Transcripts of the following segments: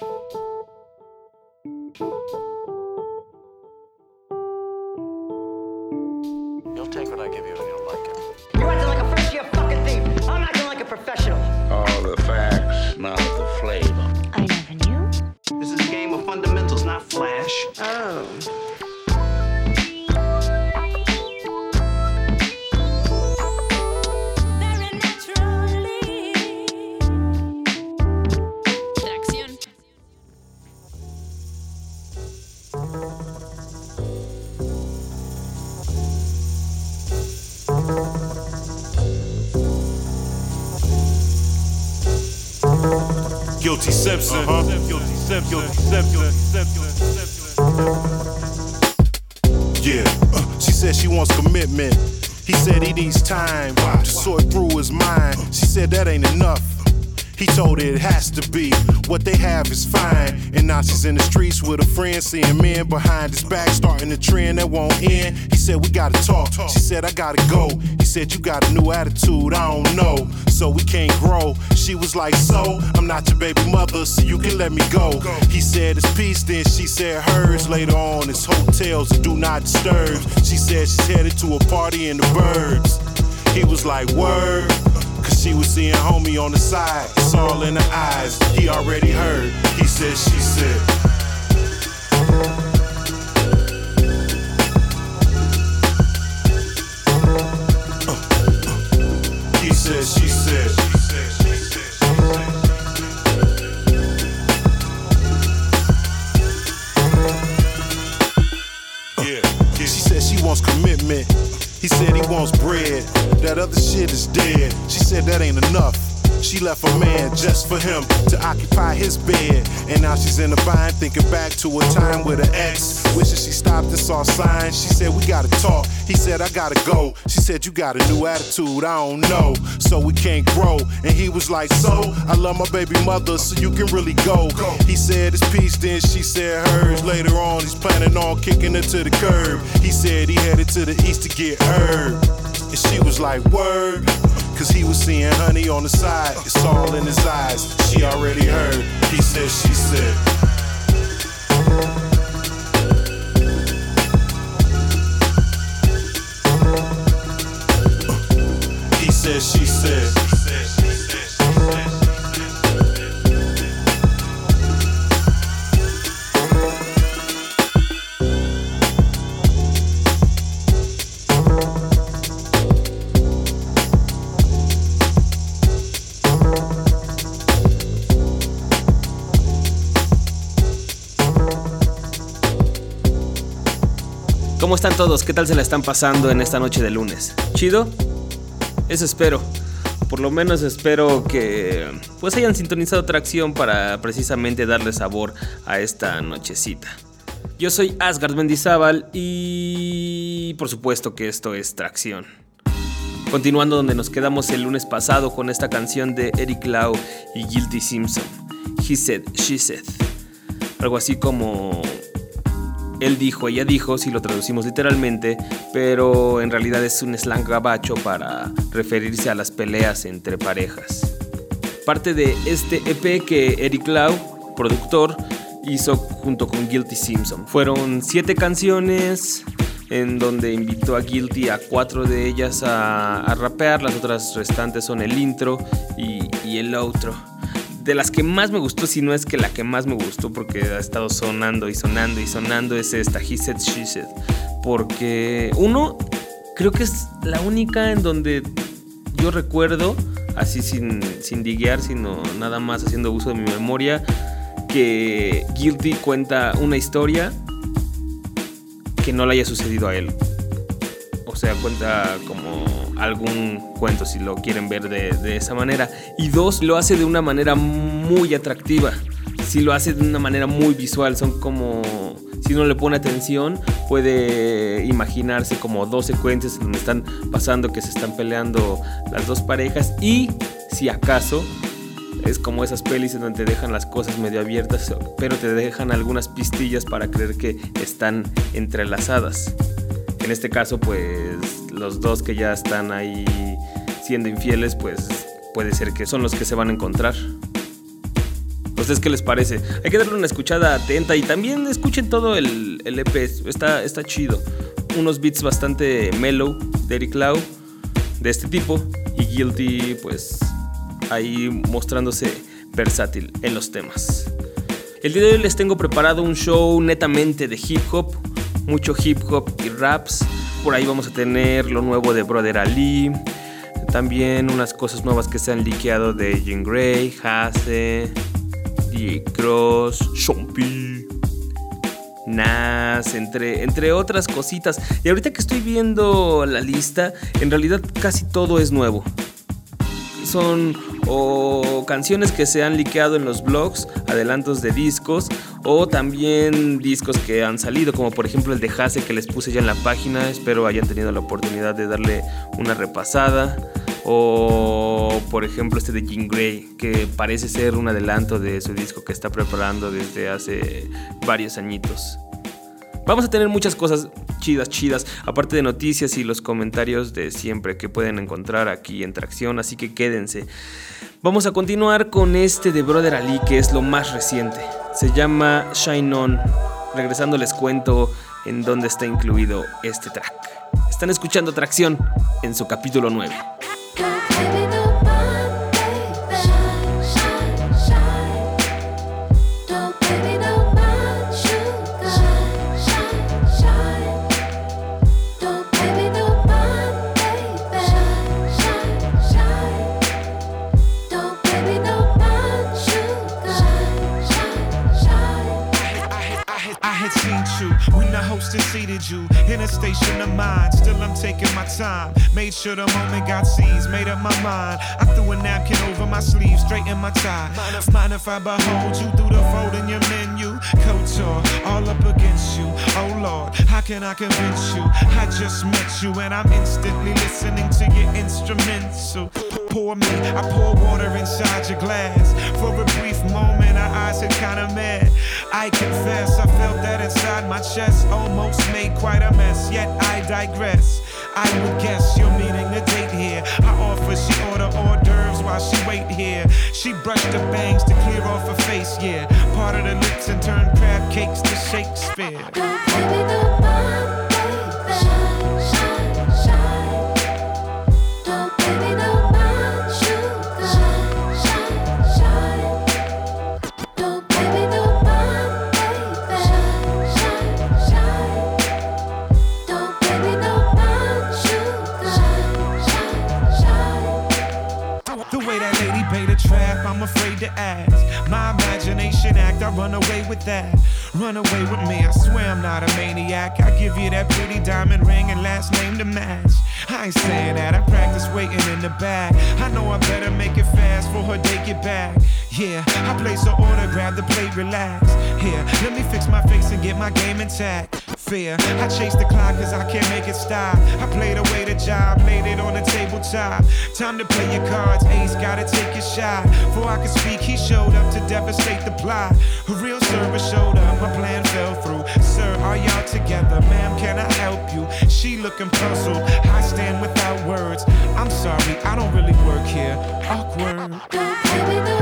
Thank you. Has to be. What they have is fine. And she's in the streets with a friend, seeing men behind his back, starting a trend that won't end. He said, We gotta talk. She said, I gotta go. He said, You got a new attitude, I don't know. So we can't grow. She was like, So, I'm not your baby mother, so you can let me go. He said, It's peace, then she said hers. Later on, it's hotels and do not disturb. She said she's headed to a party in the birds. He was like, Word. She was seeing homie on the side. It's all in her eyes. He already heard. He said, she said. Uh, uh, he said, she said. Yeah, She said she wants commitment. He said he wants bread. That other shit is dead. She said that ain't enough. She left a man just for him to occupy his bed. And now she's in the bind, thinking back to a time with her ex. Wishing she stopped and saw signs. She said, We gotta talk. He said, I gotta go. She said, You got a new attitude, I don't know. So we can't grow. And he was like, So, I love my baby mother, so you can really go. He said, It's peace, then she said hers. Later on, he's planning on kicking her to the curb. He said he headed to the east to get her. And she was like, Word. Cause he was seeing honey on the side. It's all in his eyes. She already heard. He said, She said. Uh, he said, She said. ¿Cómo están todos? ¿Qué tal se la están pasando en esta noche de lunes? ¿Chido? Eso espero. Por lo menos espero que pues hayan sintonizado Tracción para precisamente darle sabor a esta nochecita. Yo soy Asgard Mendizábal y por supuesto que esto es Tracción. Continuando donde nos quedamos el lunes pasado con esta canción de Eric Lau y Guilty Simpson. He said, she said. Algo así como él dijo, ella dijo, si lo traducimos literalmente, pero en realidad es un slang gabacho para referirse a las peleas entre parejas. Parte de este EP que Eric Lau, productor, hizo junto con Guilty Simpson. Fueron siete canciones en donde invitó a Guilty a cuatro de ellas a, rapear, las otras restantes son el intro y el outro de las que más me gustó, si no es que la que más me gustó, porque ha estado sonando y sonando y sonando, es esta, He Said, She Said. Porque, uno, creo que es la única en donde yo recuerdo, así sin, sin diguear, sino nada más haciendo uso de mi memoria, que Guilty cuenta una historia que no le haya sucedido a él. O sea, cuenta como algún cuento si lo quieren ver de, de, esa manera. Y dos, lo hace de una manera muy atractiva. Si lo hace de una manera muy visual, son como... Si uno le pone atención, puede imaginarse como dos secuencias en donde están pasando que se están peleando las dos parejas. Y si acaso, es como esas pelis en donde te dejan las cosas medio abiertas, pero te dejan algunas pistillas para creer que están entrelazadas. En este caso, pues los dos que ya están ahí siendo infieles, pues puede ser que son los que se van a encontrar. ¿Ustedes qué les parece? Hay que darle una escuchada atenta y también escuchen todo el, el EP, está, está chido. Unos beats bastante mellow de Eric Lau, de este tipo, y Guilty, pues ahí mostrándose versátil en los temas. El día de hoy les tengo preparado un show netamente de hip hop, mucho hip hop y raps. Por ahí vamos a tener lo nuevo de Brother Ali, también unas cosas nuevas que se han liqueado de Jean Grey, Hase, DJ Cross, Chompy, Nas, entre, entre otras cositas. Y ahorita que estoy viendo la lista, en realidad casi todo es nuevo. Son o canciones que se han liqueado en los blogs, adelantos de discos, o también discos que han salido, como por ejemplo el de Hase que les puse ya en la página. Espero hayan tenido la oportunidad de darle una repasada. O por ejemplo este de Jean Grey, que parece ser un adelanto de su disco que está preparando desde hace varios añitos. Vamos a tener muchas cosas chidas, chidas, aparte de noticias y los comentarios de siempre que pueden encontrar aquí en Tracción, así que quédense. Vamos a continuar con este de Brother Ali, que es lo más reciente. Se llama Shine On. Regresando les cuento en dónde está incluido este track. Están escuchando Tracción en su capítulo 9. Seated you in a station of mind. Still, I'm taking my time. Made sure the moment got seized. Made up my mind. I threw a napkin over my sleeve, straightened my tie. Mind if I behold you through the fold in your menu? Couture, all up against you. Oh Lord, how can I convince you? I just met you and I'm instantly listening to your instrumental. Pour me, I pour water inside your glass. For a brief moment, our eyes had kinda met. I confess, I felt that inside my chest, almost made quite a mess. Yet I digress. I would guess you're meeting a date here. I offer, she order hors d'oeuvres while she wait here. She brushed the bangs to clear off her face, yeah. Part of the lips and turned crab cakes to Shakespeare. I'm I run away with that. Run away with me, I swear I'm not a maniac. I give you that pretty diamond ring and last name to match. I ain't saying that, I practice waiting in the back. I know I better make it fast for her day get back. Yeah, I place her order, grab the plate, relax. Here, let me fix my face and get my game intact. Fear, I chase the clock cause I can't make it stop. I played away the job, laid it on the tabletop. Time to play your cards, ace, gotta take your shot. Before I could speak, he showed up to devastate the plot. A real server showed up, my plan fell through. Sir, are y'all together? Ma'am, can I help you? She looking puzzled, I stand without words. I'm sorry, I don't really work here. Awkward.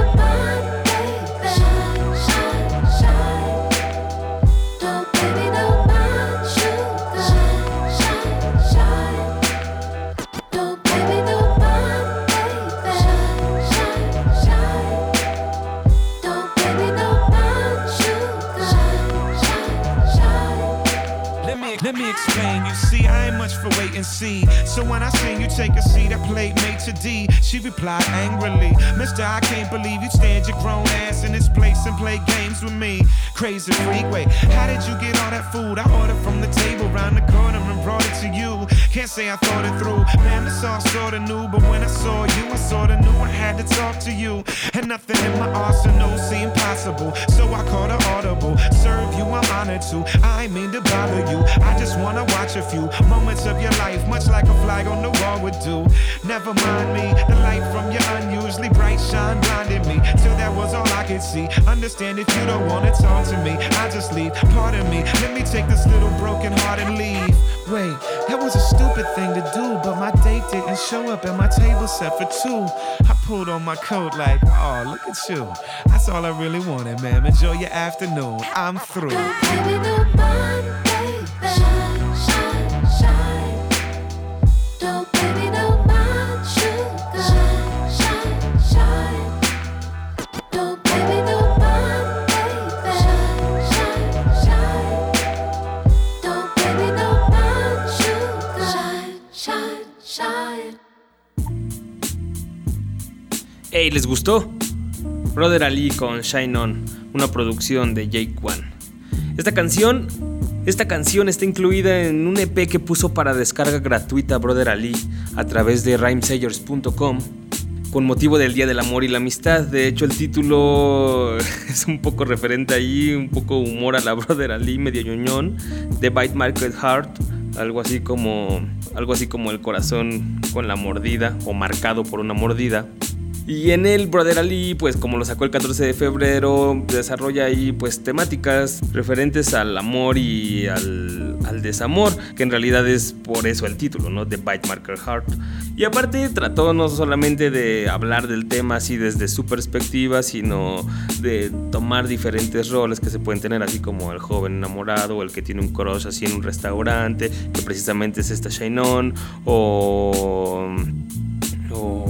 Wait and see. So when I seen you take a seat, I played mate to D. She replied angrily, Mister, I can't believe you stand your grown ass in this place and play games with me. Crazy freak, wait, how did you get all that food? I ordered from the table round the corner and brought it to you. Can't say I thought it through, man, this all sorta new. But when I saw you, I sorta knew I had to talk to you. And nothing in my arsenal seemed possible. So I called an audible. Serve you, I'm honored to. I ain't mean to bother you. I just wanna watch a few moments of your life, much like a flag on the wall would do. Never mind me, the light from your unusually bright shine blinded me till that was all I could see. Understand if you don't wanna talk to me, I just leave. Pardon me, let me take this little broken heart and leave. Wait, that was a stupid thing to do, but my date didn't show up and my table set for two. I pulled on my coat like, oh, look at you. That's all I really wanted, ma'am. Enjoy your afternoon. I'm through. Baby. Hey, ¿les gustó? Brother Ali con Shine On, una producción de Jake One. Esta canción, esta canción está incluida en un EP que puso para descarga gratuita Brother Ali a través de rhymesayers.com con motivo del Día del Amor y la Amistad. De hecho, el título es un poco referente ahí, un poco humor a la Brother Ali, medio ñoñón, The Bite Market Heart, algo así como algo así como el corazón con la mordida o marcado por una mordida. Y en el Brother Ali, pues como lo sacó el 14 de febrero, desarrolla ahí pues temáticas referentes al amor y al, al desamor, que en realidad es por eso el título, ¿no? The Bite Marker Heart. Y aparte trató no solamente de hablar del tema así desde su perspectiva, sino de tomar diferentes roles que se pueden tener, así como el joven enamorado o el que tiene un crush así en un restaurante, que precisamente es esta Shine On, o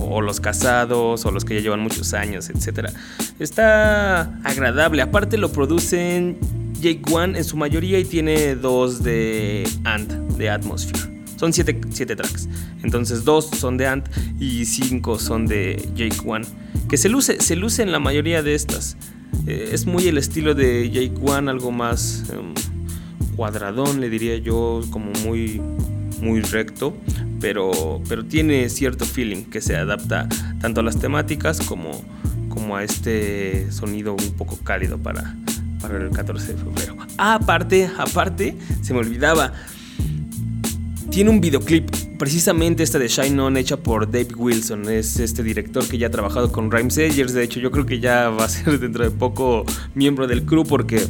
o, los casados o los que ya llevan muchos años, etc. Está agradable. Aparte lo producen Jake One en su mayoría y tiene dos de Ant, de Atmosphere. Son siete, siete tracks. Entonces dos son de Ant y cinco son de Jake One. Que se luce, se luce en la mayoría de estas. Eh, es muy el estilo de Jake One, algo más em, cuadradón, le diría yo, como muy, muy recto, pero, pero tiene cierto feeling que se adapta tanto a las temáticas como, como a este sonido un poco cálido para, para el 14 de febrero. Ah, aparte, aparte, se me olvidaba, tiene un videoclip. Precisamente esta de Shine On hecha por Dave Wilson. Es este director que ya ha trabajado con Rhyme Sayers. De hecho, yo creo que ya va a ser dentro de poco miembro del crew porque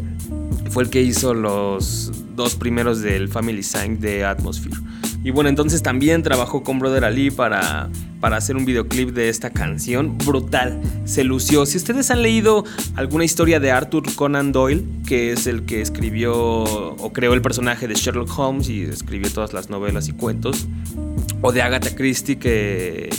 fue el que hizo los dos primeros del Family Sign de Atmosphere. Y bueno, entonces también trabajó con Brother Ali para, para hacer un videoclip de esta canción. Brutal, se lució. Si ustedes han leído alguna historia de Arthur Conan Doyle, que es el que escribió o creó el personaje de Sherlock Holmes y escribió todas las novelas y cuentos, o de Agatha Christie, que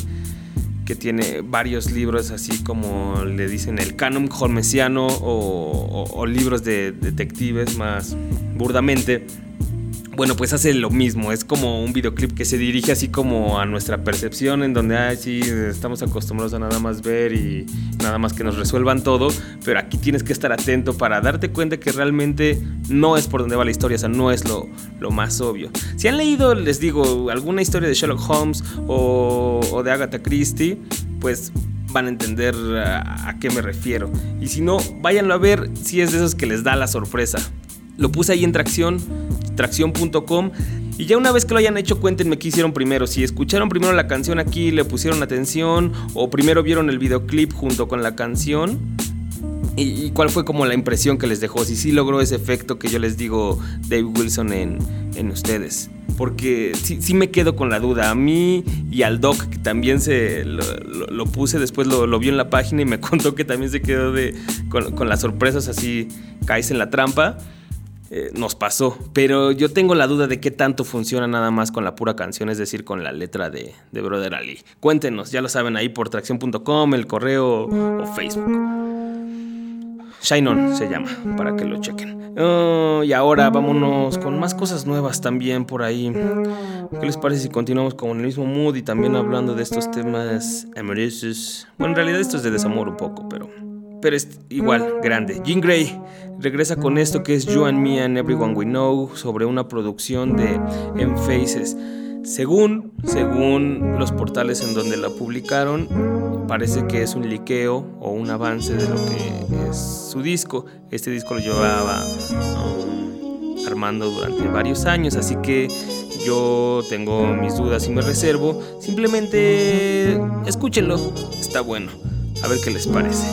que tiene varios libros así como le dicen el canon holmesiano o, o- o libros de detectives más burdamente. Bueno, pues hace lo mismo, es como un videoclip que se dirige así como a nuestra percepción, en donde ay, sí, estamos acostumbrados a nada más ver y nada más que nos resuelvan todo, pero aquí tienes que estar atento para darte cuenta que realmente no es por donde va la historia, o sea, no es lo, lo más obvio. Si han leído, les digo, alguna historia de Sherlock Holmes o, de Agatha Christie, pues van a entender a, a qué me refiero. Y si no, váyanlo a ver si es de esos que les da la sorpresa. Lo puse ahí en tracción, tracción.com. Y ya una vez que lo hayan hecho, cuéntenme qué hicieron primero. Si escucharon primero la canción aquí, le pusieron atención, o primero vieron el videoclip junto con la canción. Y, cuál fue como la impresión que les dejó. Si sí logró ese efecto que yo les digo, Dave Wilson, en, en ustedes. Porque sí, me quedo con la duda. A mí y al Doc, que también se lo puse, después lo, lo vio en la página y me contó que también se quedó de, con, con las sorpresas así, caes en la trampa. Eh, nos pasó, pero yo tengo la duda de qué tanto funciona nada más con la pura canción, es decir, con la letra de, de Brother Ali. Cuéntenos, ya lo saben ahí por tracción.com, el correo o Facebook. Shine On se llama, para que lo chequen. Ah, y ahora vámonos con más cosas nuevas también por ahí. ¿Qué les parece si continuamos con el mismo mood y también hablando de estos temas amorosos? Bueno, en realidad esto es de desamor un poco, pero, pero es igual, grande. Jean Grey regresa con esto que es You and Me and Everyone We Know sobre una producción de M Faces. Según, según los portales en donde la publicaron, parece que es un liqueo o un avance de lo que es su disco. Este disco lo llevaba armando durante varios años, así que yo tengo mis dudas y me reservo. Simplemente escúchenlo, está bueno. A ver qué les parece.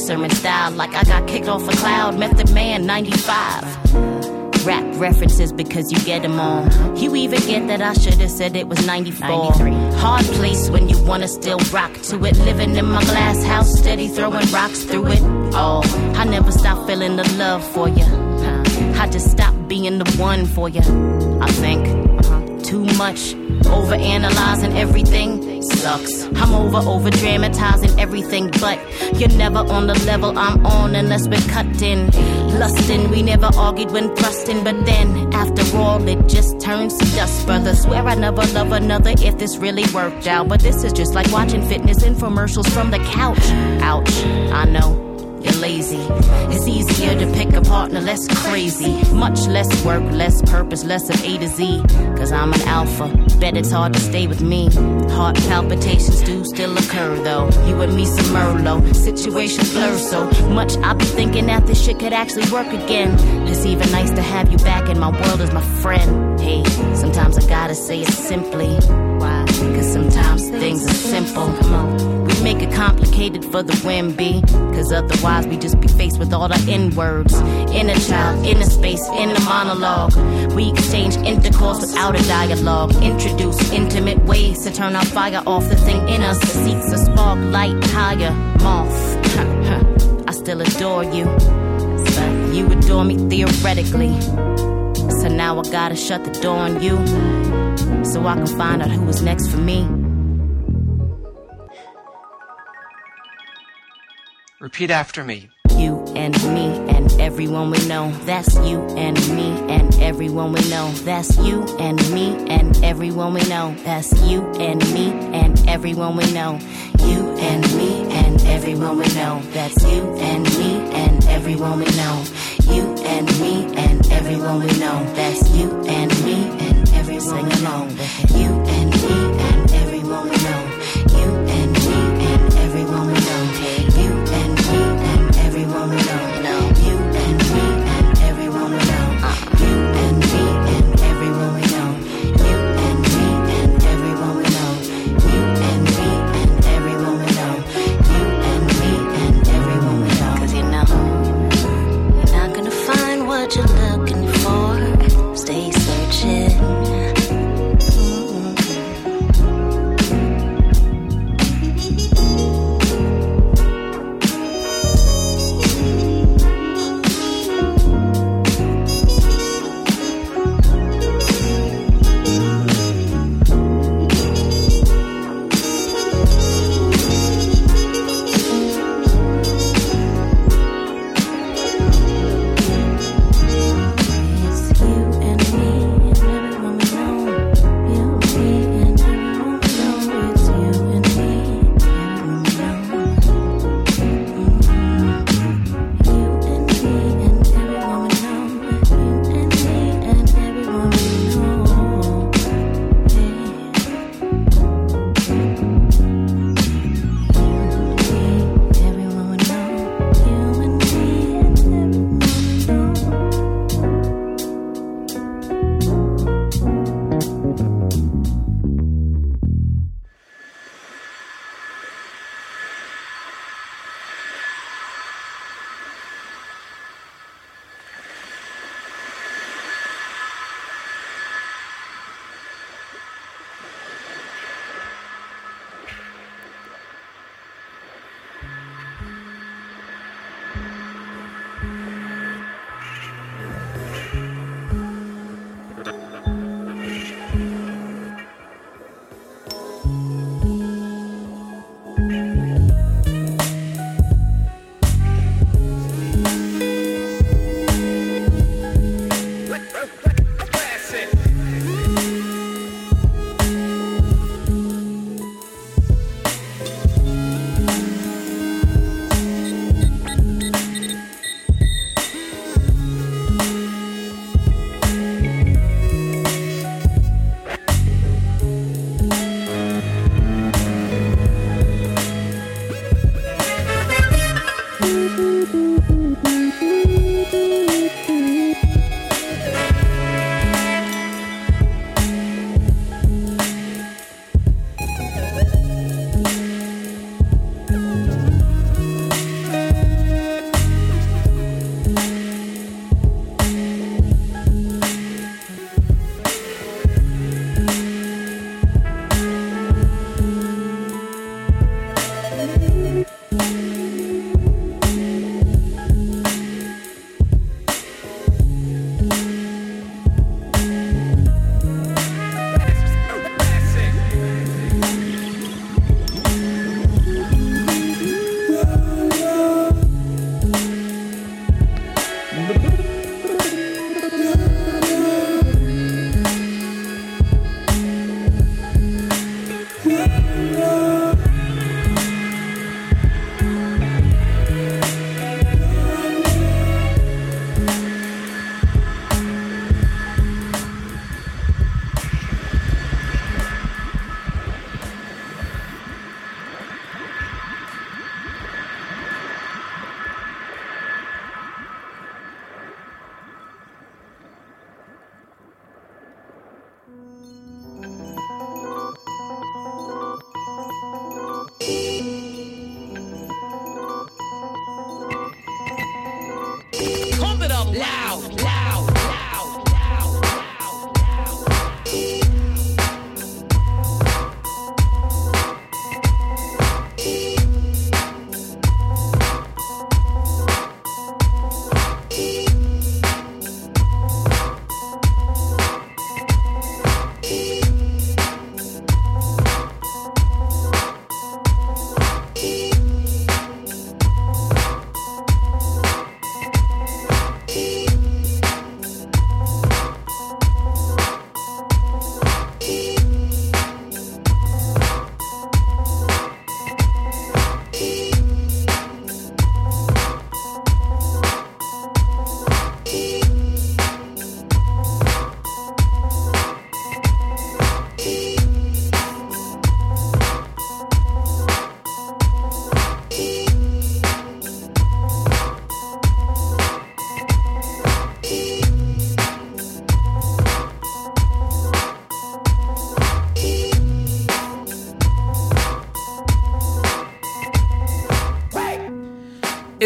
Sermon style. Like I got kicked off a cloud. Method Man 95. Rap references because you get them all. You even get that I should have said it was 94. 93. Hard place when you wanna still rock to it. Living in my glass house, steady throwing rocks through it. Oh, I never stop feeling the love for you. I just stopped being the one for you. I think too much. Over analyzing everything sucks. I'm over over dramatizing everything, but you're never on the level I'm on unless we're cutting. Lusting, we never argued when thrusting, but then after all, it just turns to dust, brother. Swear I never love another if this really worked out. But this is just like watching fitness infomercials from the couch. Ouch, I know you're lazy. It's easier to pick a partner less crazy. Much less work, less purpose, less of A to Z. Cause I'm an alpha. Bet it's hard to stay with me. Heart palpitations do still occur though. You and me some Merlot. Situation blur so much. I be thinking that this shit could actually work again. It's even nice to have you back in my world as my friend. Hey, sometimes I gotta say it simply. Why? Things are simple. Come on. We make it complicated for the win, B. Cause otherwise we just be faced with all the N words. Inner child, inner space, inner monologue. We exchange intercourse without a dialogue. Introduce intimate ways to turn our fire off. The thing in us that seeks a spark, light, higher, moth. I still adore you. But you adore me theoretically. So now I gotta shut the door on you. So I can find out who is next for me. Repeat after me. You and me and everyone we know. That's you and me and everyone we know. That's you and me and everyone we know. That's you and me and everyone we know. You and me and everyone we know. That's you and me and everyone we know. You and me and everyone we know. That's you and me and everyone we know. You and me and everyone we know.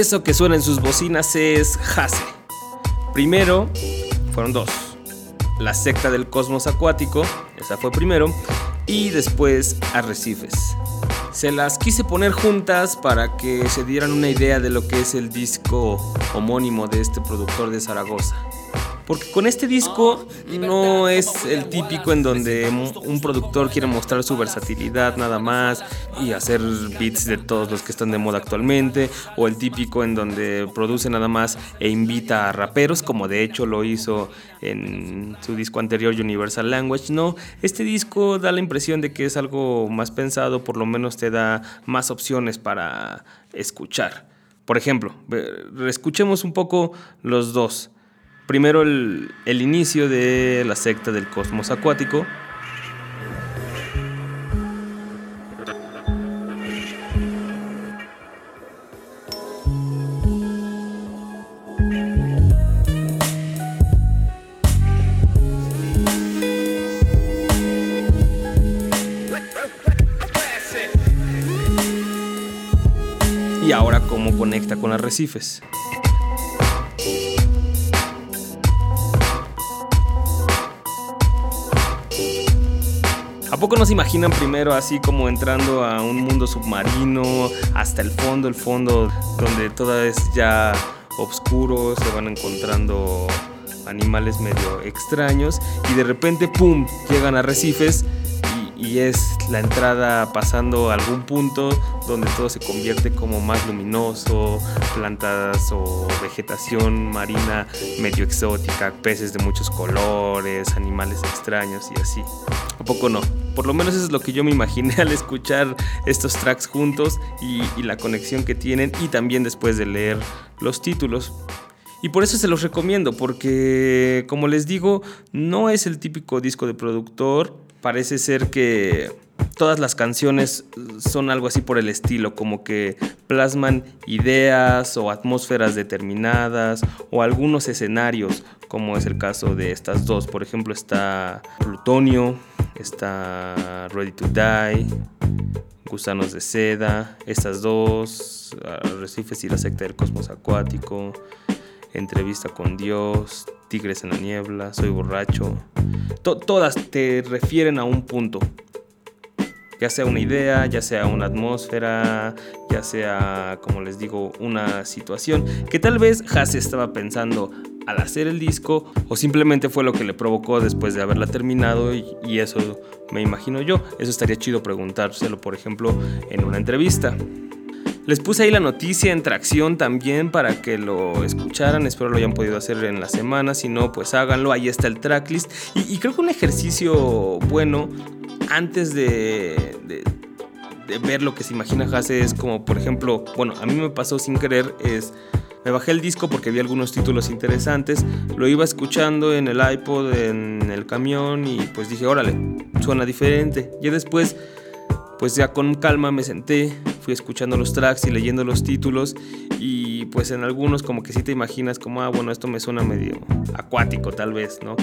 Que suena en sus bocinas es Hase. Primero, fueron dos. La secta del cosmos acuático, esa fue primero, y después Arrecifes. Se las quise poner juntas para que se dieran una idea de lo que es el disco homónimo de este productor de Zaragoza. Porque con este disco no es el típico en donde un productor quiere mostrar su versatilidad nada más y hacer beats de todos los que están de moda actualmente, o el típico en donde produce nada más e invita a raperos, como de hecho lo hizo en su disco anterior Universal Language. No, este disco da la impresión de que es algo más pensado, por lo menos te da más opciones para escuchar. Por ejemplo, escuchemos un poco los dos primero el, el inicio de la secta del cosmos acuático, y ahora cómo conecta con arrecifes. ¿A poco no se imaginan primero así como entrando a un mundo submarino, hasta el fondo, el fondo donde todo es ya oscuro, se van encontrando animales medio extraños y de repente, ¡pum!, llegan a arrecifes y es la entrada pasando a algún punto donde todo se convierte como más luminoso, plantas o vegetación marina medio exótica, peces de muchos colores, animales extraños y así. ¿A poco no? Por lo menos eso es lo que yo me imaginé al escuchar estos tracks juntos y, y la conexión que tienen y también después de leer los títulos. Y por eso se los recomiendo, porque como les digo, no es el típico disco de productor, parece ser que todas las canciones son algo así por el estilo, como que plasman ideas o atmósferas determinadas o algunos escenarios, como es el caso de estas dos. Por ejemplo, está Plutonio, está Ready to Die, Gusanos de Seda, estas dos, Arrecifes y la secta del cosmos acuático, Entrevista con Dios, Tigres en la niebla, Soy borracho. todas te refieren a un punto. Ya sea una idea, ya sea una atmósfera, ya sea, como les digo, una situación que tal vez Hase estaba pensando al hacer el disco o simplemente fue lo que le provocó después de haberla terminado y, y eso me imagino yo. Eso estaría chido preguntárselo, por ejemplo, en una entrevista. Les puse ahí la noticia en tracción también para que lo escucharan. Espero lo hayan podido hacer en la semana. Si no, pues háganlo. Ahí está el tracklist. Y, creo que un ejercicio bueno antes de, ver lo que se imagina Hase es como, por ejemplo, bueno, a mí me pasó sin querer, es... Me bajé el disco porque vi algunos títulos interesantes, lo iba escuchando en el iPod, en el camión y pues dije, órale, suena diferente. Y después, pues ya con calma me senté, fui escuchando los tracks y leyendo los títulos y pues en algunos como que sí te imaginas como, ah, bueno, esto me suena medio acuático tal vez, ¿no?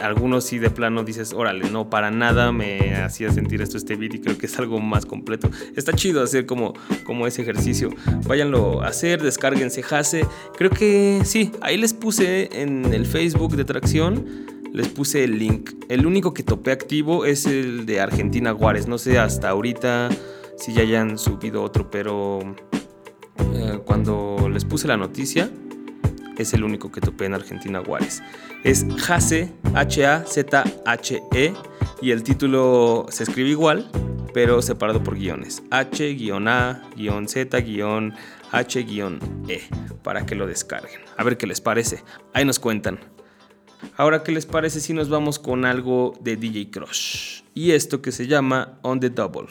algunos sí de plano dices, órale, no, para nada me hacía sentir esto este beat y creo que es algo más completo. Está chido hacer como, como ese ejercicio. Váyanlo a hacer, descárguense Hase. Creo que sí, ahí les puse en el Facebook de Tracción les puse el link. El único que topé activo es el de Argentina Juárez. No sé hasta ahorita si ya hayan subido otro, pero eh, cuando les puse la noticia, es el único que topé en Argentina Juárez. Es Hase, H-A-Z-H-E, y el título se escribe igual, pero separado por guiones. H-A-Z-H-E, para que lo descarguen. A ver qué les parece. Ahí nos cuentan. Ahora, ¿qué les parece si nos vamos con algo de DJ Crush? Y esto que se llama On the Double.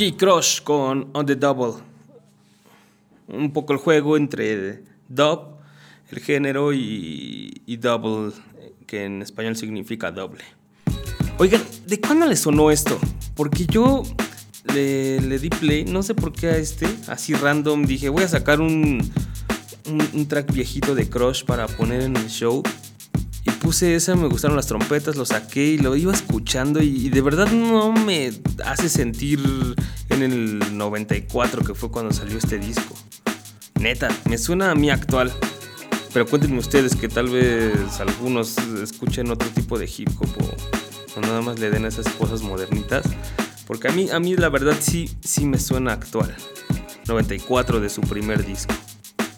DJ Crush con On the Double. Un poco el juego entre dub, el género, y, double, que en español significa doble. Oigan, ¿de cuándo le sonó esto? Porque yo le, le, di play, no sé por qué a este, así random, dije, voy a sacar un, un, un track viejito de Crush para poner en el show. Puse esa, me gustaron las trompetas, lo saqué y lo iba escuchando y, y, de verdad no me hace sentir en el 94 que fue cuando salió este disco. Neta, me suena a mí actual. Pero cuéntenme ustedes que tal vez algunos escuchen otro tipo de hip hop o, o nada más le den esas cosas modernitas. Porque a mí, a mí la verdad sí, sí me suena actual. 94 de su primer disco.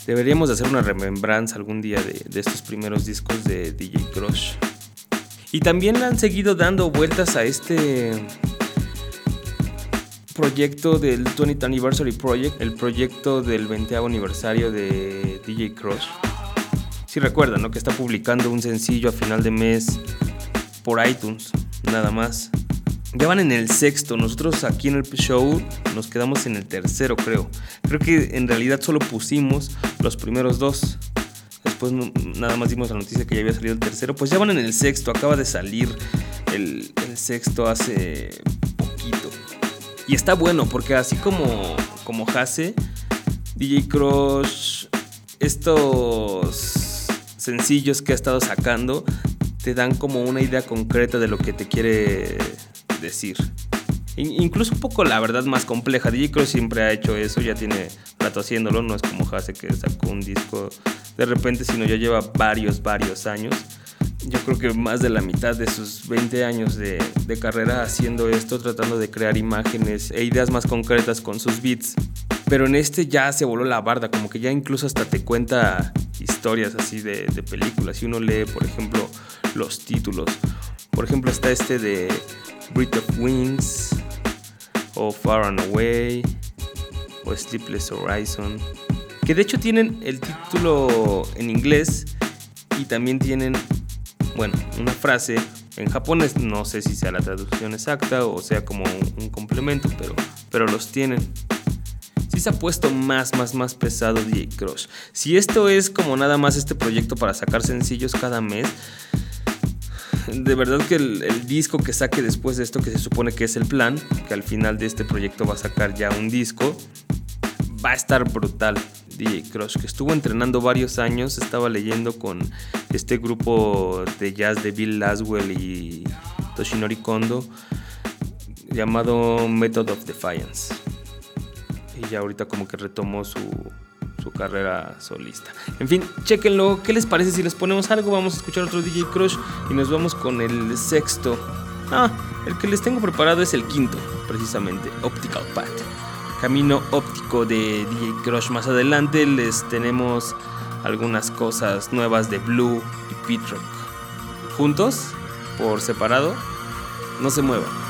Deberíamos de hacer una remembranza algún día de, estos primeros discos de DJ Crush. Y también han seguido dando vueltas a este proyecto del 20th Anniversary Project, el proyecto del 20 aniversario de DJ Crush. Si recuerdan, ¿no? Que está publicando un sencillo a final de mes por iTunes, nada más. Ya van en el sexto, nosotros aquí en el show nos quedamos en el tercero, creo. Creo que en realidad solo pusimos los primeros dos. Después nada más dimos la noticia que ya había salido el tercero. Pues ya van en el sexto, acaba de salir el, sexto hace poquito. Y está bueno porque así como, como Hase, DJ Crush, estos sencillos que ha estado sacando te dan como una idea concreta de lo que te quiere decir. Incluso un poco la verdad más compleja. DJ Crush siempre ha hecho eso, ya tiene rato haciéndolo, no es como Hase que sacó un disco de repente, sino ya lleva varios, varios años. Yo creo que más de la mitad de sus 20 años de, de carrera haciendo esto, tratando de crear imágenes e ideas más concretas con sus beats. Pero en este ya se voló la barda, como que ya incluso hasta te cuenta historias así de, de películas. Si uno lee, por ejemplo, los títulos. Por ejemplo, está este de Breath of Wings, o Far and Away, o Sleepless Horizon. Que de hecho tienen el título en inglés y también tienen, bueno, una frase en japonés. No sé si sea la traducción exacta o sea como un, complemento, pero, pero los tienen. Sí se ha puesto más, más, más pesado DJ Crush. Si esto es como nada más este proyecto para sacar sencillos cada mes, de verdad que el, disco que saque después de esto, que se supone que es el plan, que al final de este proyecto va a sacar ya un disco, va a estar brutal. DJ Crush, que estuvo entrenando varios años, estaba leyendo con este grupo de jazz de Bill Laswell y Toshinori Kondo, llamado Method of Defiance. Y ya ahorita como que retomó su, su carrera solista. En fin, chequenlo. ¿Qué les parece si les ponemos algo? Vamos a escuchar otro DJ Crush y nos vamos con el sexto. Ah, el que les tengo preparado es el quinto, precisamente, Optical Path. Camino óptico de DJ Crush. Más adelante les tenemos algunas cosas nuevas de Blue y Pete Rock. Juntos, por separado, no se muevan.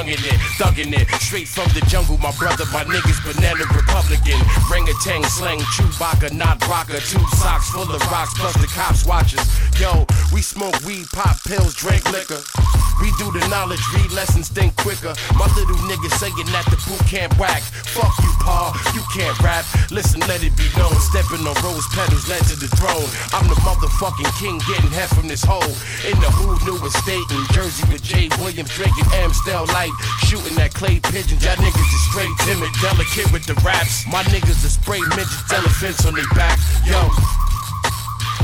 Young in it, thugging it. Straight from the jungle, my brother, my niggas, banana Republican. Ring-a-tang, slang, Chewbacca, not rocker. Two socks full of rocks, plus the cops watches. Yo, we smoke weed, pop pills, drink liquor. We do the knowledge, read lessons, think quicker. My little nigga saying that the boot camp whack. Fuck you, Pa, you can't rap. Listen, let it be known. Stepping on rose petals led to the throne. I'm the motherfucking king, getting head from this hole. In the who new estate in Jersey with Jay Williams, drinking Amstel Light, shooting that clay pigeons. Y'all niggas is straight timid, delicate with the raps. My niggas is spray midgets, elephants on their back. Yo.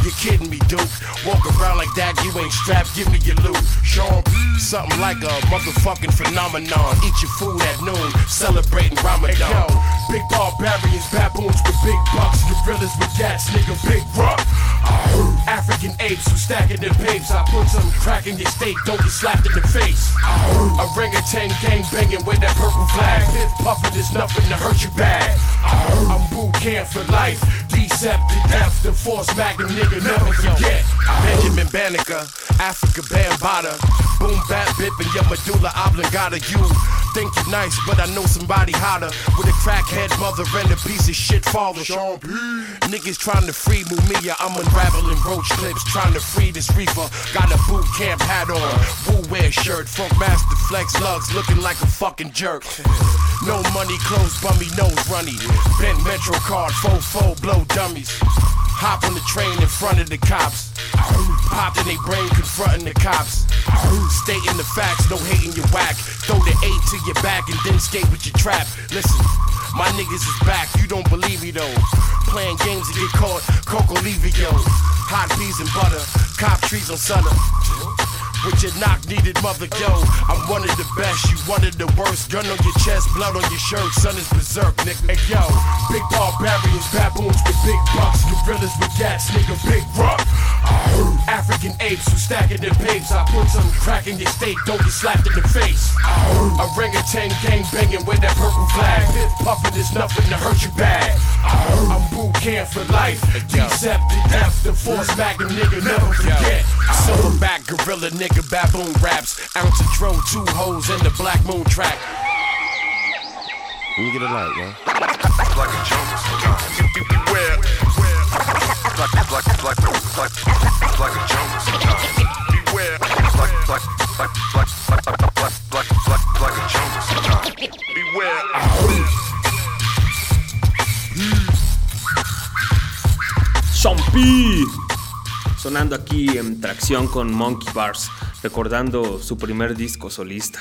You kidding me, Duke? Walk around like that, you ain't strapped, give me your loot. Sean, something like a motherfucking phenomenon. Eat your food at noon, celebrating Ramadan. Hey, yo, big barbarians, baboons with big bucks, gorillas with gats, nigga, big rock. Ah, African apes who stacking their papes. I put some crack in your steak, don't get slapped in the face. Ah, a ring of Orangutan gang banging with that purple flag. Fifth puffin' is nothing to hurt you bad. Ah, I'm boot camp for life. Decept to death, the force magnum nigga never forget. Benjamin Banneker, Africa Bambata. Boom bap bipping your medulla oblongata. You think you're nice, but I know somebody hotter. With a crackhead mother and a piece of shit father. Sean P. Niggas trying to free Mumia. I'm unraveling roach clips, trying to free this reefer. Got a boot camp hat on, woo wear shirt, funk master flex lugs, looking like a fucking jerk. No money, clothes, bummy, nose runny. Bent Metro card, faux faux, blow dummies. Hop on the train in front of the cops. Popped in they brain, confronting the cops. Stating the facts, no hating your whack. Throw the eight to your back and then skate with your trap. Listen, my niggas is back, you don't believe me though. Playing games to get caught, Coco Livio. Hot peas and butter, cop trees on Sutter. With your knock needed mother, yo. I'm one of the best, you one of the worst. Gun on your chest, blood on your shirt, son is berserk, nigga. Hey, yo, big barbarians, baboons with big bucks, gorillas with gats, nigga, big rock. African apes who stacking their papes. I put some crack in your steak, don't get slapped in the face. Orangutan gang banging with that purple flag. Fifth puffin' is nothing to hurt you bad. I'm boot camp for life. Decept to death, the force magnum nigga, never forget. Silverback gorilla nigga, baboon raps. Ounce of dro, two hoes in the black moon track. Let me get a light, man. like a jungle Beware. Like, like, Sonando aquí en tracción con Monkey Bars, recordando su primer disco solista.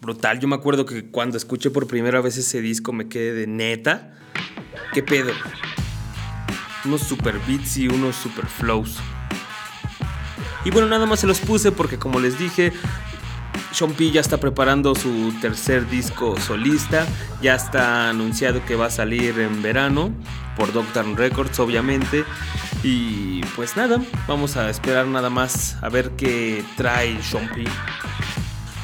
Brutal, yo me acuerdo que cuando escuché por primera vez ese disco me quedé de neta. ¿Qué pedo? Unos super beats y unos super flows. Y bueno, nada más se los puse porque como les dije, Sean P ya está preparando su tercer disco solista. Ya está anunciado que va a salir en verano por Doctor Records, obviamente. Y pues nada, vamos a esperar nada más a ver qué trae Sean P.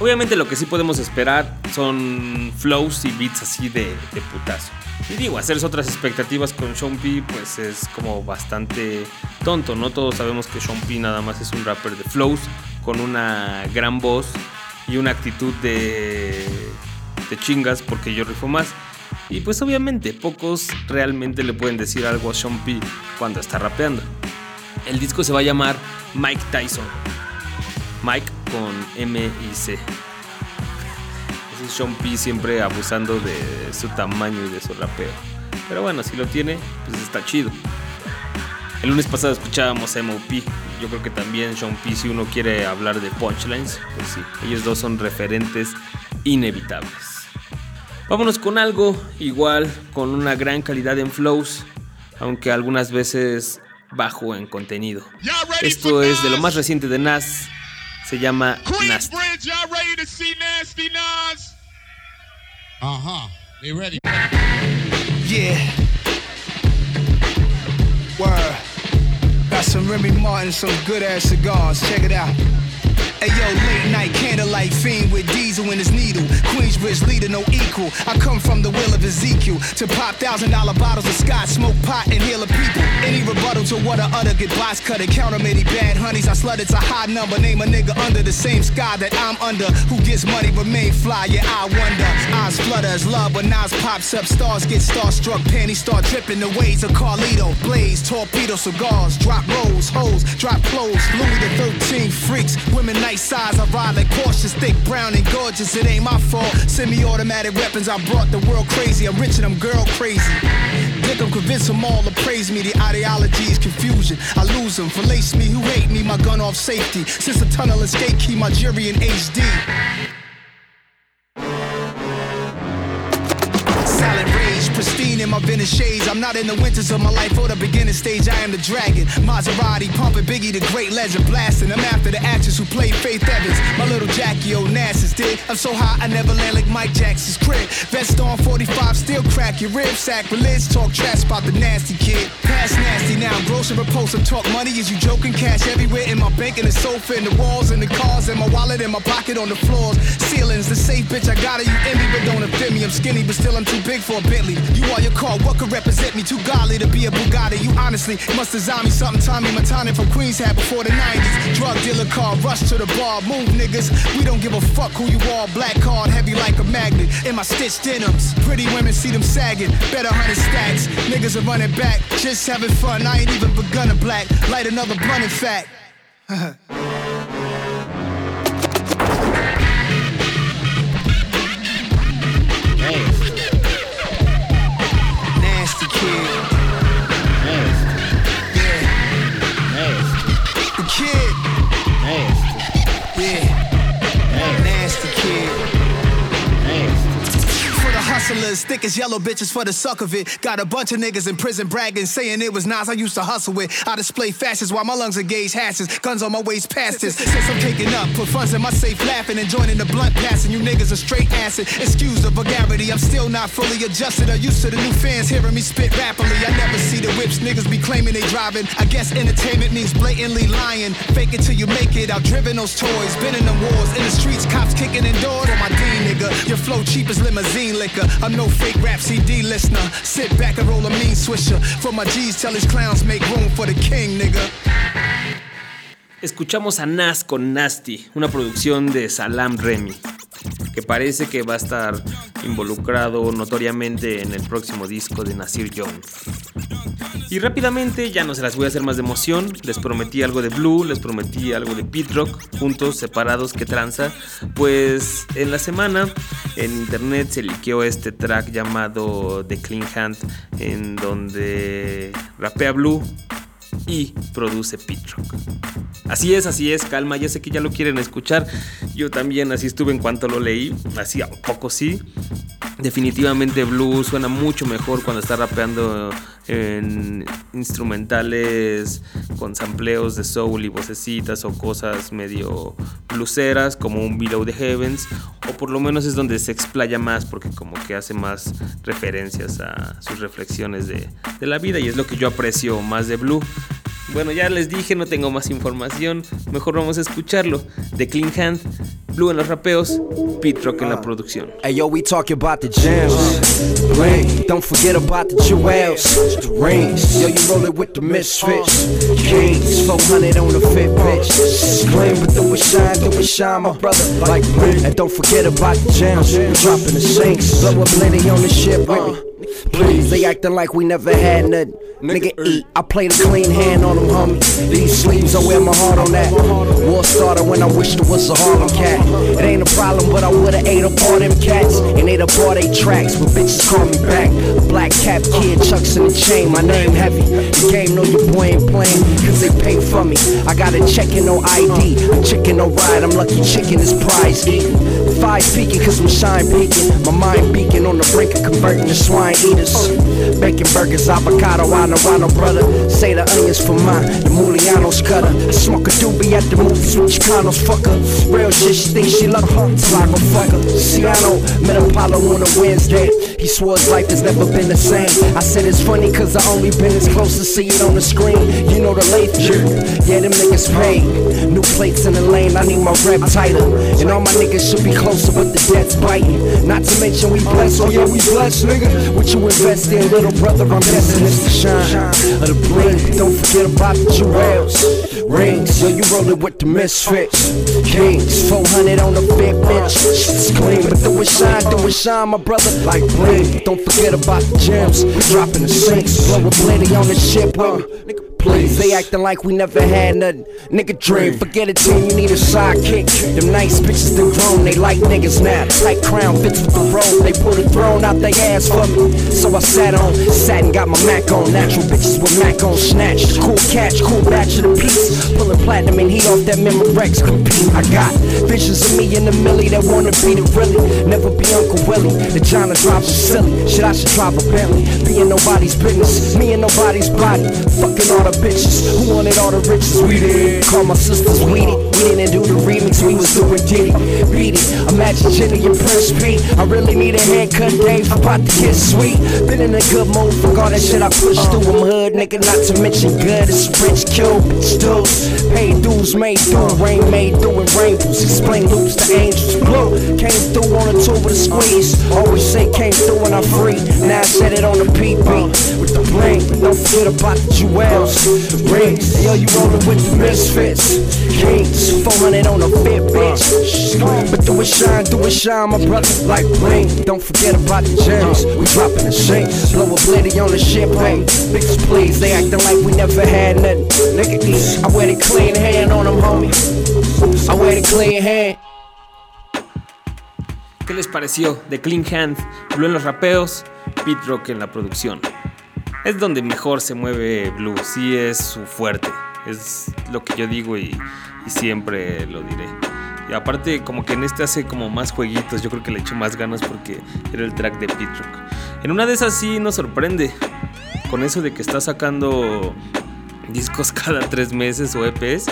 Obviamente lo que sí podemos esperar son flows y beats así de, de putazo. Y digo, hacerse otras expectativas con Sean P pues es como bastante tonto, ¿no? Todos sabemos que Sean P nada más es un rapper de flows con una gran voz y una actitud de, de chingas porque yo rifo más. Y pues obviamente pocos realmente le pueden decir algo a Sean P cuando está rapeando. El disco se va a llamar Mike Tyson. Mike con M y C. Sean P siempre abusando de su tamaño y de su rapeo. Pero bueno, si lo tiene, pues está chido. El lunes pasado escuchábamos a MOP. Yo creo que también Sean P, si uno quiere hablar de punchlines, pues sí, ellos dos son referentes inevitables. Vámonos con algo igual, con una gran calidad en flows, aunque algunas veces bajo en contenido. Esto es de lo más reciente de Nas, se llama Nasty. Queensbridge, y'all ready to see Nasty Nas? Uh huh. They ready? Yeah. Word. Got some Remy Martin, some good ass cigars. Check it out. Ayo, late night candlelight fiend with diesel in his needle. Queensbridge leader, no equal. I come from the will of Ezekiel to pop thousand dollar bottles of scotch, smoke pot, and heal the people. Any rebuttal to what I utter, get box cut and counter many bad honeys. I slut it's a high number. Name a nigga under the same sky that I'm under. Who gets money remain fly? Yeah, I wonder. Eyes flutter as love when Nas pops up. Stars get starstruck, panties start dripping. The ways of Carlito, blaze, torpedo, cigars, drop rolls, hoes, drop clothes. Louis the 13 freaks, women nice size. I ride like cautious, thick, brown and gorgeous. It ain't my fault. Semi-automatic weapons, I brought the world crazy. I'm rich and I'm girl crazy. Think I'm convinced them all to praise me. The ideology is confusion. I lose them, fillets me who hate me. My gun off safety. Since the tunnel escape, key, my jury in HD. Pristine in my vintage shades. I'm not in the winters of my life or the beginning stage. I am the dragon. Maserati pumping Biggie, the great legend blasting. I'm after the actress who played Faith Evans. My little Jackie Onassis did. I'm so high I never land like Mike Jackson's crib. Vest on 45, still crack your ribs. Sacrilege, talk trash about the nasty kid. Past nasty now, I'm gross and repulsive. Talk money, is you joking? Cash everywhere in my bank, in the sofa, in the walls, in the cars, in my wallet, in my pocket, on the floors. Ceilings, the safe bitch, I got it. You envy, but don't offend me. I'm skinny, but still I'm too big for a Bentley. You are your car, what could represent me? Too godly to be a Bugatti. You honestly must design me something Tommy Montana from Queens had before the 90s. Drug dealer car, rush to the bar, move niggas. We don't give a fuck who you are. Black card, heavy like a magnet. In my stitched denims. Pretty women see them sagging. Better hundred stacks. Niggas are running back, just having fun. I ain't even begun to black. Light another blunt, in fact. hustlers, thick as yellow bitches for the suck of it. Got a bunch of niggas in prison bragging, saying it was Nas I used to hustle with. I display fashions while my lungs are engage hashes. Guns on my waist past this. Since I'm caking up, put funds in my safe laughing and joining the blunt passing. You niggas are straight acid. Excuse the vulgarity, I'm still not fully adjusted. I'm used to the new fans hearing me spit rapidly. I never see the whips niggas be claiming they driving. I guess entertainment means blatantly lying. Fake it till you make it. I've driven those toys, been in the wars, in the streets, cops kicking in doors. For my D nigga, your flow cheap as limousine liquor. I'm no fake rap CD listener. Sit back and roll a mean swisher. For my G's, tell his clowns make room for the king, nigga. Escuchamos a Nas con Nasty, una producción de Salam Remy, que parece que va a estar involucrado notoriamente en el próximo disco de Nasir Jones. Y rápidamente, ya no se las voy a hacer más de emoción, les prometí algo de Blue, les prometí algo de Pit Rock, juntos, separados, que tranza. Pues en la semana en internet se liqueó este track llamado The Clean Hand, en donde rapea Blue y produce Pit Rock. Así es, así es, calma, ya sé que ya lo quieren escuchar. Yo también así estuve en cuanto lo leí, así a poco sí. Definitivamente Blue suena mucho mejor cuando está rapeando en instrumentales con sampleos de soul y vocecitas o cosas medio bluseras como un Below the Heavens o por lo menos es donde se explaya más porque como que hace más referencias a sus reflexiones de, de la vida y es lo que yo aprecio más de Blue. Bueno, ya les dije, no tengo más información. Mejor vamos a escucharlo. The Clean Hand, Blue en los rapeos, Pete Rock en la producción. Hey yo, we talking about the gems. Don't forget about the jewels. The rings, yo, you rollin' with the misfits. Kings, 400 on the fit pitch. Gleam, but do it shine, do it shine, my brother. Like and don't forget about the gems. We dropping the sinks, blow up plenty on the ship with me. Please, they acting like we never had nothing. Nigga, eh. eat. I play the clean hand on them, homie. These sleeves, I wear my heart on that. War started when I wished it was a Harlem cat. It ain't a problem, but I would've ate up all them cats and ate up all they tracks. But bitches call me back. Black cap kid, chucks in the chain. My name heavy. The game know your boy ain't playing, cause they pay for me. I got a check and no ID. A chicken no ride. I'm lucky chicken is prize eating. Five peeking, cause my shine peeking. My mind beacon on the brink of converting to swine eaters. Bacon burgers, avocado, I know, I know, brother. Say the onions for mine, the Mulianos cutter. I smoke a doobie at the movies with Chicanos, fucker. Real shit, she thinks she love her, till I go fuck her. Ciano, met Apollo on a Wednesday. He swore his life has never been the same. I said it's funny cause I only been as close to see it on the screen. You know the late jerk. Yeah, them niggas paid. New plates in the lane, I need my rep tighter. And all my niggas should be closer, but the debt's biting. Not to mention we blessed, oh yeah, we blessed, nigga. What you invest in, little brother, I'm destined to shine. Of the bling, don't forget about the jewels. Rings, yo, you rollin' with the misfits. Kings, 400 on the big bitch. Shit's clean, but do it shine, do it shine, my brother. Like bling, don't forget about the gems. Dropping the sinks, blow a blitty on the ship me. Please, they acting like we never had nothing. Nigga dream, forget a team, you need a sidekick. Them nice bitches, they grown, they like niggas now. Tight crown fits with the robe, they pull the throne out they ass for me. So I sat on, sat and got my Mac on. Natural bitches with Mac on, snatched. Cool catch, cool batch of the piece. Pulling platinum and heat off that Memorex compete. I got visions of me in the millie that wanna be the really. Never be Uncle Willie. The John drop is silly. Shit, I should drive a Bentley. Be in nobody's business, me and nobody's body. Fucking all the bitches who wanted all the riches. We did. Call my sisters weedy. We didn't do the remix, we was doing Diddy. Beat it. Imagine Jenny and Prince P. I really need a haircut, Dave. I'm about to get sweet. Been in a good mood for all that shit I pushed through. I'm hood, nigga, not to mention good. It's rich, kill, bitch, dudes. Pay dues, made through. Rain made through and rainbows. Explain loops to angels. Blue came through on a tour with a squeeze. Always say came through when I'm free. Now I said it on the PP with the bling. Don't forget about the jewels. Rings, yo, you rollin' with the misfits. Kings, 400 on a fit, bitch. But do it shine, do it shine, my brother, like bling. Don't forget about the gems. We dropping the sink, blow a blitty on the hey. Bitches, please, they acting like we never had nothing. Nigga, I wear the clean hand on them, homie. I wear the clean hand. ¿Qué les pareció? The Clean Hand, Blue en los rapeos, Pete Rock en la producción. Es donde mejor se mueve Blue, sí es su fuerte. Es lo que yo digo y, siempre lo diré. Y aparte como que en este hace como más jueguitos, yo creo que le echo más ganas porque era el track de Pete Rock. En una de esas sí nos sorprende, con eso de que está sacando discos cada tres meses o EPs,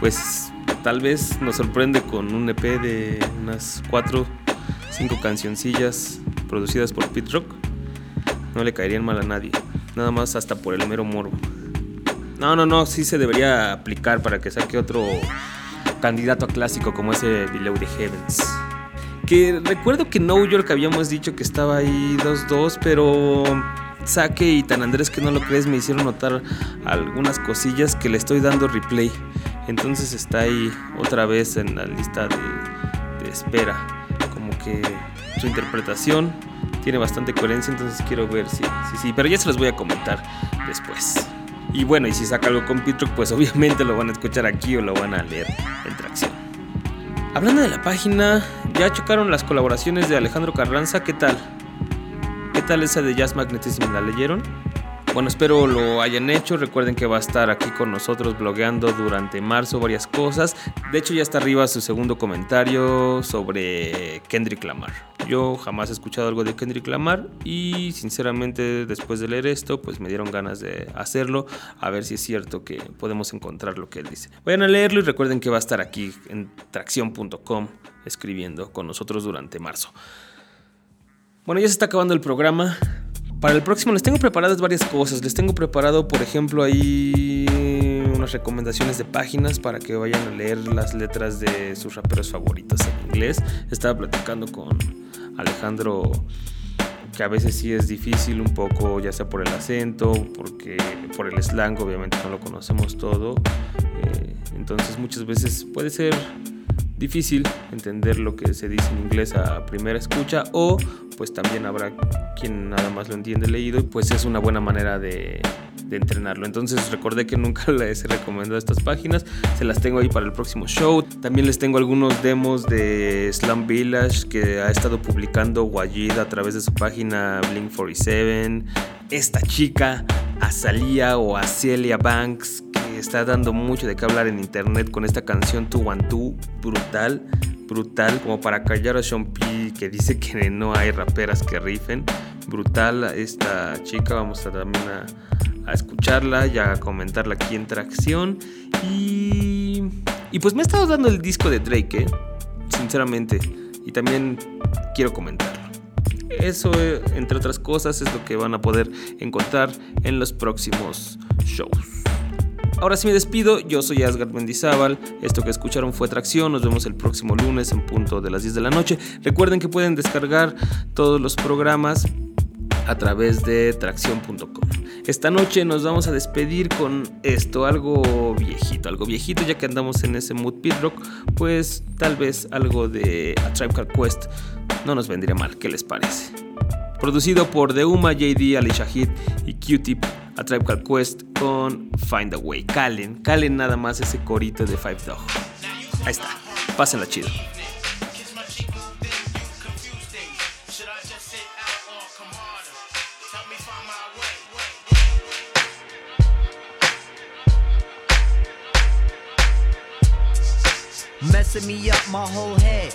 pues tal vez nos sorprende con un EP de unas cuatro, cinco cancioncillas producidas por Pete Rock. No le caerían mal a nadie, nada más hasta por el mero morbo. No, no, no, sí se debería aplicar para que saque otro candidato a clásico como ese Below the Heavens. Que recuerdo que No York habíamos dicho que estaba ahí 2-2, pero Saque y Tan Andrés que no lo crees me hicieron notar algunas cosillas que le estoy dando replay. Entonces está ahí otra vez en la lista de, de espera. Como que su interpretación tiene bastante coherencia, entonces quiero ver si sí, sí, pero ya se los voy a comentar después. Y bueno, y si saca algo con Pitrock, pues obviamente lo van a escuchar aquí o lo van a leer en tracción. Hablando de la página, ya chocaron las colaboraciones de Alejandro Carranza, ¿qué tal? ¿Qué tal esa de Jazz Magnetism? ¿La leyeron? Bueno, espero lo hayan hecho. Recuerden que va a estar aquí con nosotros blogueando durante marzo varias cosas. De hecho, ya está arriba su segundo comentario sobre Kendrick Lamar. Yo jamás he escuchado algo de Kendrick Lamar y sinceramente después de leer esto, pues me dieron ganas de hacerlo. A ver si es cierto que podemos encontrar lo que él dice. Vayan a leerlo y recuerden que va a estar aquí en tracción.com escribiendo con nosotros durante marzo. Bueno, ya se está acabando el programa. Para el próximo les tengo preparadas varias cosas. Les tengo preparado, por ejemplo, ahí unas recomendaciones de páginas para que vayan a leer las letras de sus raperos favoritos en inglés. Estaba platicando con Alejandro que a veces sí es difícil un poco, ya sea por el acento, porque por el slang, obviamente no lo conocemos todo. Eh, entonces muchas veces puede ser difícil entender lo que se dice en inglés a primera escucha o pues también habrá quien nada más lo entiende leído y pues es una buena manera de, de entrenarlo. Entonces recordé que nunca les he recomendado estas páginas, se las tengo ahí para el próximo show. También les tengo algunos demos de Slum Village que ha estado publicando Wajid a través de su página Blink47. Esta chica, Azalia o Acelia Banks, está dando mucho de qué hablar en internet con esta canción Tu One Two, brutal, brutal, como para callar a Sean P que dice que no hay raperas que rifen. Brutal esta chica, vamos a también a, a escucharla y a comentarla aquí en Tracción. Y, y pues me ha estado dando el disco de Drake, ¿eh? sinceramente, y también quiero comentarlo. Eso, eh, entre otras cosas, es lo que van a poder encontrar en los próximos shows. Ahora sí me despido, yo soy Asgard Mendizábal, esto que escucharon fue Tracción, nos vemos el próximo lunes en punto de las 10 de la noche. Recuerden que pueden descargar todos los programas a través de tracción.com. Esta noche nos vamos a despedir con esto, algo viejito, algo viejito ya que andamos en ese mood pit rock, pues tal vez algo de A Tribe Called Quest no nos vendría mal, ¿qué les parece? Producido por Deuma, JD, Ali Shahid y Q-Tip, A Tribe Quest con Find a Way. Calen, calen nada más ese corito de Five Dog. Ahí está, pásenla chido. Messing me up my whole head,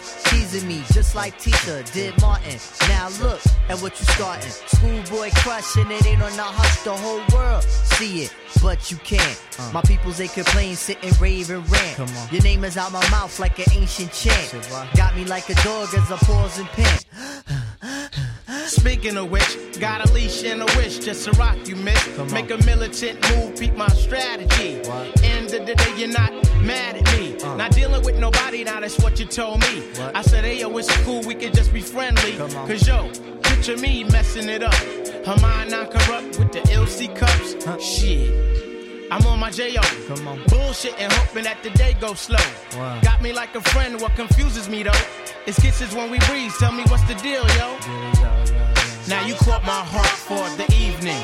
teasing me just like Tisha did Martin. Now look at what you starting. Schoolboy crushing it ain't on the hush, the whole world see it, but you can't. Uh. My peoples they complain, sit and rave and rant. Come on. Your name is out my mouth like an ancient chant. Got me like a dog as I pause and pant. Speaking of which, got a leash and a wish just to rock you, miss. Make a militant move, peep my strategy. End of the day, you're not mad at me. Uh. Not dealing with nobody, now that's what you told me. I said, hey, yo, it's cool, we can just be friendly. Cause yo, picture me messing it up. Her mind not corrupt with the LC cups. Huh? Shit. I'm on my J.O. Come on. Bullshit and hoping that the day goes slow. Wow. Got me like a friend, what confuses me though. It's kisses when we breathe, tell me what's the deal, yo. Now you caught my heart for the evening.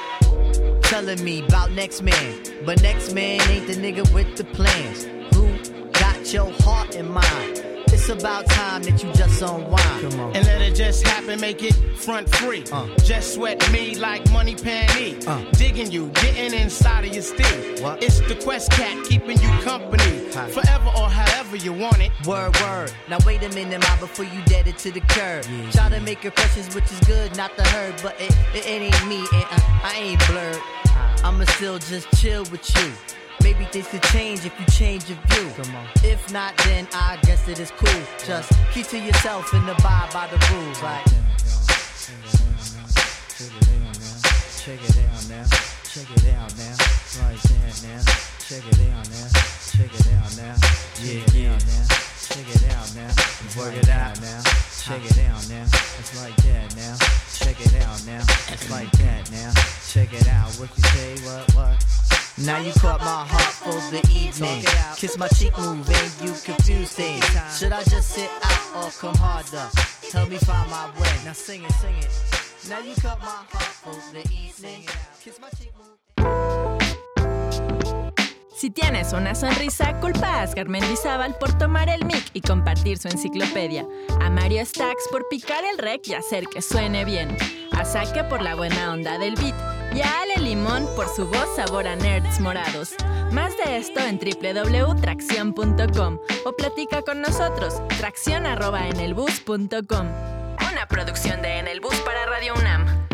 Telling me about next man, but next man ain't the nigga with the plans. Who got your heart in mind? It's about time that you just unwind. And let it just happen, make it front free. Uh. Just sweat me like money panty. Uh. Digging you, getting inside of your steel. What? It's the Quest Cat keeping you company. Hi. Forever or however you want it. Word, word. Now wait a minute, ma, before you dead it to the curb. Try to make impressions, which is good, not the herd, but it, it, it ain't me, and I, I ain't blurred. I'ma still just chill with you. Maybe things could change if you change your view. If not, then I guess it is cool. Just keep to yourself and abide by the rules. Like, Check it out now. Check it out now. Right there now. Check it out now. Check it out now. Yeah, yeah. Check it out now. Work it out now. Check it out now. It's like that now. Check it out now. It's like that now. Check it out. What you say? What? What? now you caught my heart for the evening. Kiss my cheek, move, and you confuse things. Should I just sit out or come harder? Tell me find my way. Now sing it, sing it. Now you caught my heart for the evening. Kiss my cheek, move. Si tienes una sonrisa, culpa a Asgar Mendizábal por tomar el mic y compartir su enciclopedia. A Mario Stacks por picar el rec y hacer que suene bien. A Saque por la buena onda del beat. Y a Ale Limón por su voz sabor a nerds morados. Más de esto en www.tracción.com o platica con nosotros. Tracción arroba en el bus.com. Una producción de En el Bus para Radio UNAM.